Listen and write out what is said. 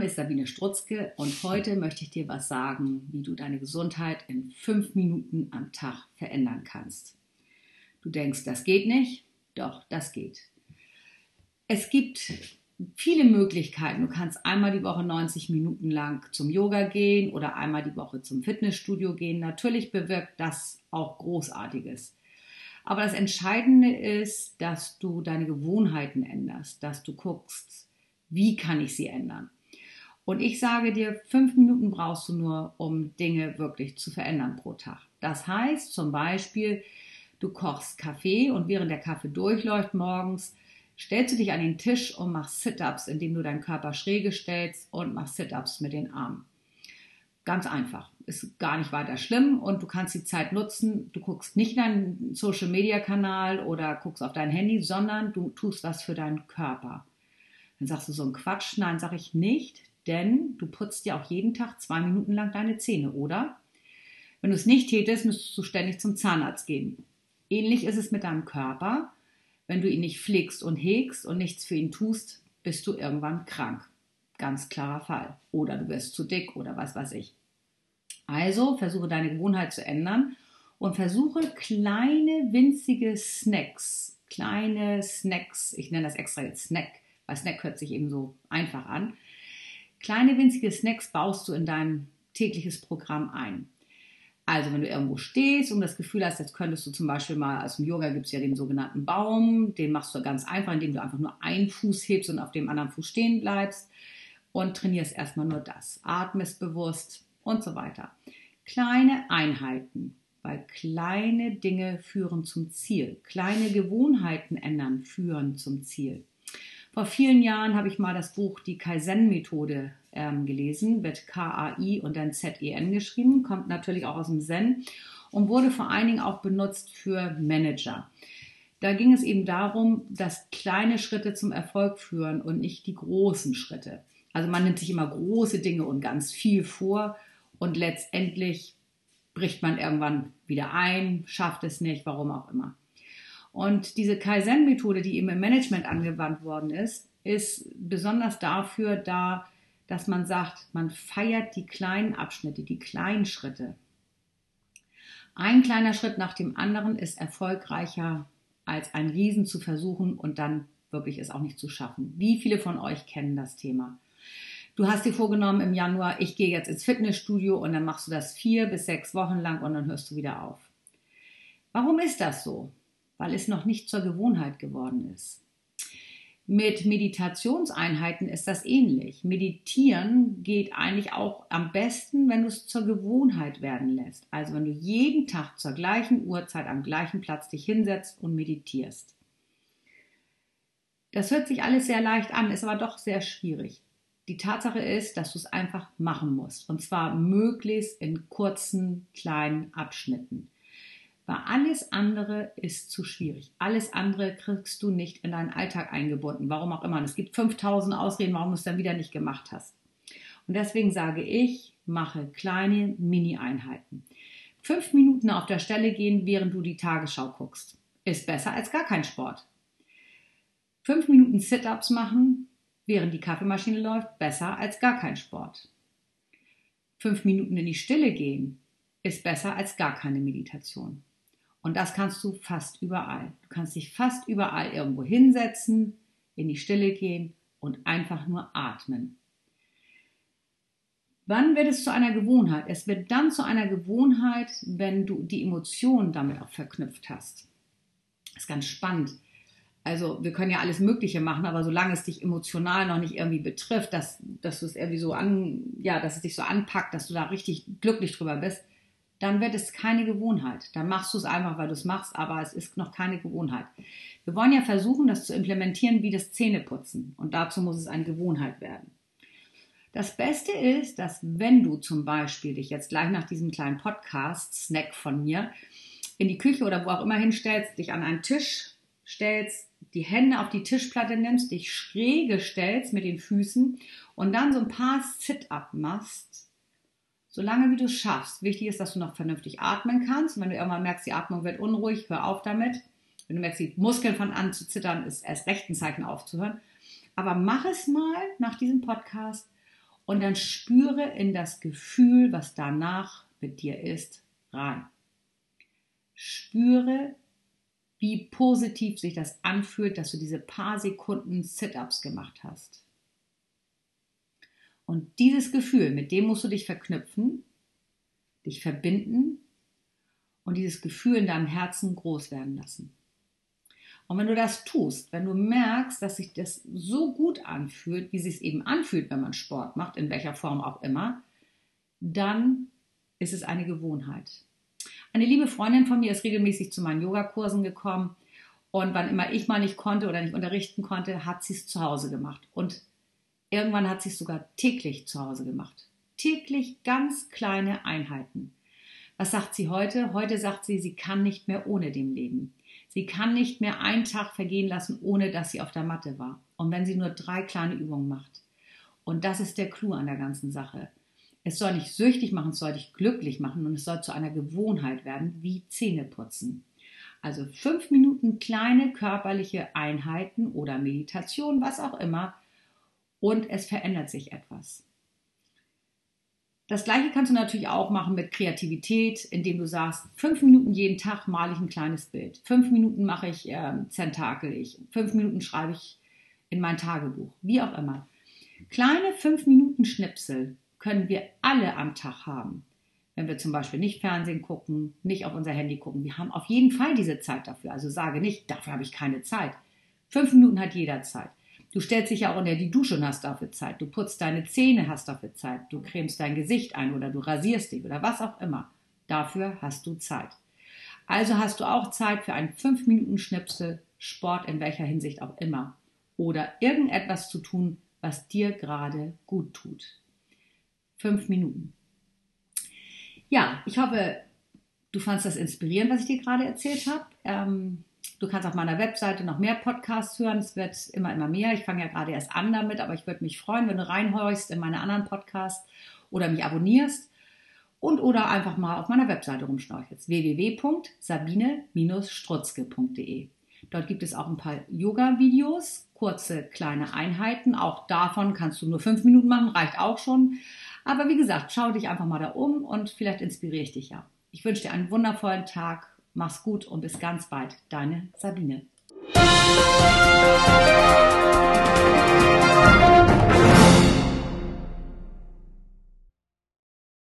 Name ist Sabine Strutzke und heute möchte ich dir was sagen, wie du deine Gesundheit in fünf Minuten am Tag verändern kannst. Du denkst, das geht nicht? Doch, das geht. Es gibt viele Möglichkeiten. Du kannst einmal die Woche 90 Minuten lang zum Yoga gehen oder einmal die Woche zum Fitnessstudio gehen. Natürlich bewirkt das auch Großartiges. Aber das Entscheidende ist, dass du deine Gewohnheiten änderst, dass du guckst, wie kann ich sie ändern. Und ich sage dir, fünf Minuten brauchst du nur, um Dinge wirklich zu verändern pro Tag. Das heißt zum Beispiel, du kochst Kaffee und während der Kaffee durchläuft morgens, stellst du dich an den Tisch und machst Sit-ups, indem du deinen Körper schräge stellst und machst Sit-ups mit den Armen. Ganz einfach. Ist gar nicht weiter schlimm und du kannst die Zeit nutzen. Du guckst nicht deinen Social Media Kanal oder guckst auf dein Handy, sondern du tust was für deinen Körper. Dann sagst du so ein Quatsch. Nein, sage ich nicht, denn du putzt ja auch jeden Tag zwei Minuten lang deine Zähne, oder? Wenn du es nicht tätest, müsstest du ständig zum Zahnarzt gehen. Ähnlich ist es mit deinem Körper. Wenn du ihn nicht pflegst und hegst und nichts für ihn tust, bist du irgendwann krank. Ganz klarer Fall. Oder du wirst zu dick oder was weiß ich. Also versuche deine Gewohnheit zu ändern und versuche kleine winzige Snacks, kleine Snacks, ich nenne das extra jetzt Snack, weil Snack hört sich eben so einfach an. Kleine winzige Snacks baust du in dein tägliches Programm ein. Also wenn du irgendwo stehst und das Gefühl hast, jetzt könntest du zum Beispiel mal, aus dem Yoga gibt es ja den sogenannten Baum, den machst du ganz einfach, indem du einfach nur einen Fuß hebst und auf dem anderen Fuß stehen bleibst und trainierst erstmal nur das. Atmest bewusst und so weiter. Kleine Einheiten, weil kleine Dinge führen zum Ziel. Kleine Gewohnheiten ändern führen zum Ziel. Vor vielen Jahren habe ich mal das Buch Die Kaizen-Methode ähm, gelesen, wird K-A-I und dann Z-E-N geschrieben, kommt natürlich auch aus dem Zen und wurde vor allen Dingen auch benutzt für Manager. Da ging es eben darum, dass kleine Schritte zum Erfolg führen und nicht die großen Schritte. Also man nimmt sich immer große Dinge und ganz viel vor und letztendlich bricht man irgendwann wieder ein, schafft es nicht, warum auch immer. Und diese Kaizen-Methode, die eben im Management angewandt worden ist, ist besonders dafür da, dass man sagt, man feiert die kleinen Abschnitte, die kleinen Schritte. Ein kleiner Schritt nach dem anderen ist erfolgreicher als ein Riesen zu versuchen und dann wirklich es auch nicht zu schaffen. Wie viele von euch kennen das Thema? Du hast dir vorgenommen im Januar, ich gehe jetzt ins Fitnessstudio und dann machst du das vier bis sechs Wochen lang und dann hörst du wieder auf. Warum ist das so? Weil es noch nicht zur Gewohnheit geworden ist. Mit Meditationseinheiten ist das ähnlich. Meditieren geht eigentlich auch am besten, wenn du es zur Gewohnheit werden lässt. Also wenn du jeden Tag zur gleichen Uhrzeit am gleichen Platz dich hinsetzt und meditierst. Das hört sich alles sehr leicht an, ist aber doch sehr schwierig. Die Tatsache ist, dass du es einfach machen musst. Und zwar möglichst in kurzen, kleinen Abschnitten weil alles andere ist zu schwierig. Alles andere kriegst du nicht in deinen Alltag eingebunden, warum auch immer. es gibt 5000 Ausreden, warum du es dann wieder nicht gemacht hast. Und deswegen sage ich, mache kleine Mini-Einheiten. Fünf Minuten auf der Stelle gehen, während du die Tagesschau guckst, ist besser als gar kein Sport. Fünf Minuten Sit-ups machen, während die Kaffeemaschine läuft, besser als gar kein Sport. Fünf Minuten in die Stille gehen, ist besser als gar keine Meditation. Und das kannst du fast überall. Du kannst dich fast überall irgendwo hinsetzen, in die Stille gehen und einfach nur atmen. Wann wird es zu einer Gewohnheit? Es wird dann zu einer Gewohnheit, wenn du die Emotionen damit auch verknüpft hast. Das ist ganz spannend. Also wir können ja alles Mögliche machen, aber solange es dich emotional noch nicht irgendwie betrifft, dass, dass du es irgendwie so an, ja, dass es dich so anpackt, dass du da richtig glücklich drüber bist, dann wird es keine Gewohnheit. Dann machst du es einfach, weil du es machst, aber es ist noch keine Gewohnheit. Wir wollen ja versuchen, das zu implementieren wie das Zähneputzen. Und dazu muss es eine Gewohnheit werden. Das Beste ist, dass wenn du zum Beispiel dich jetzt gleich nach diesem kleinen Podcast-Snack von mir in die Küche oder wo auch immer hinstellst, dich an einen Tisch stellst, die Hände auf die Tischplatte nimmst, dich schräge stellst mit den Füßen und dann so ein paar Sit-up machst, Solange wie du es schaffst. Wichtig ist, dass du noch vernünftig atmen kannst. Und wenn du irgendwann merkst, die Atmung wird unruhig, hör auf damit. Wenn du merkst, die Muskeln von an zu zittern, ist erst recht ein Zeichen aufzuhören. Aber mach es mal nach diesem Podcast und dann spüre in das Gefühl, was danach mit dir ist, rein. Spüre, wie positiv sich das anfühlt, dass du diese paar Sekunden Sit-ups gemacht hast. Und dieses Gefühl, mit dem musst du dich verknüpfen, dich verbinden und dieses Gefühl in deinem Herzen groß werden lassen. Und wenn du das tust, wenn du merkst, dass sich das so gut anfühlt, wie es sich eben anfühlt, wenn man Sport macht, in welcher Form auch immer, dann ist es eine Gewohnheit. Eine liebe Freundin von mir ist regelmäßig zu meinen Yogakursen gekommen und wann immer ich mal nicht konnte oder nicht unterrichten konnte, hat sie es zu Hause gemacht. Und irgendwann hat sie es sogar täglich zu Hause gemacht. Täglich ganz kleine Einheiten. Was sagt sie heute? Heute sagt sie, sie kann nicht mehr ohne dem leben. Sie kann nicht mehr einen Tag vergehen lassen, ohne dass sie auf der Matte war. Und wenn sie nur drei kleine Übungen macht. Und das ist der Clou an der ganzen Sache. Es soll nicht süchtig machen, es soll dich glücklich machen und es soll zu einer Gewohnheit werden, wie Zähneputzen. Also fünf Minuten kleine körperliche Einheiten oder Meditation, was auch immer. Und es verändert sich etwas. Das gleiche kannst du natürlich auch machen mit Kreativität, indem du sagst, fünf Minuten jeden Tag male ich ein kleines Bild. Fünf Minuten mache ich äh, Zentakel ich. Fünf Minuten schreibe ich in mein Tagebuch. Wie auch immer. Kleine fünf Minuten Schnipsel können wir alle am Tag haben. Wenn wir zum Beispiel nicht Fernsehen gucken, nicht auf unser Handy gucken. Wir haben auf jeden Fall diese Zeit dafür. Also sage nicht, dafür habe ich keine Zeit. Fünf Minuten hat jeder Zeit. Du stellst dich ja auch unter die Dusche und hast dafür Zeit. Du putzt deine Zähne, hast dafür Zeit. Du cremst dein Gesicht ein oder du rasierst dich oder was auch immer. Dafür hast du Zeit. Also hast du auch Zeit für einen 5-Minuten-Schnipsel, Sport in welcher Hinsicht auch immer. Oder irgendetwas zu tun, was dir gerade gut tut. Fünf Minuten. Ja, ich hoffe, du fandest das inspirierend, was ich dir gerade erzählt habe. Ähm, Du kannst auf meiner Webseite noch mehr Podcasts hören. Es wird immer, immer mehr. Ich fange ja gerade erst an damit, aber ich würde mich freuen, wenn du reinhorchst in meine anderen Podcasts oder mich abonnierst und oder einfach mal auf meiner Webseite rumschnorchelst. www.sabine-strutzke.de. Dort gibt es auch ein paar Yoga-Videos, kurze kleine Einheiten. Auch davon kannst du nur fünf Minuten machen, reicht auch schon. Aber wie gesagt, schau dich einfach mal da um und vielleicht inspiriere ich dich ja. Ich wünsche dir einen wundervollen Tag Mach's gut und bis ganz bald. Deine Sabine.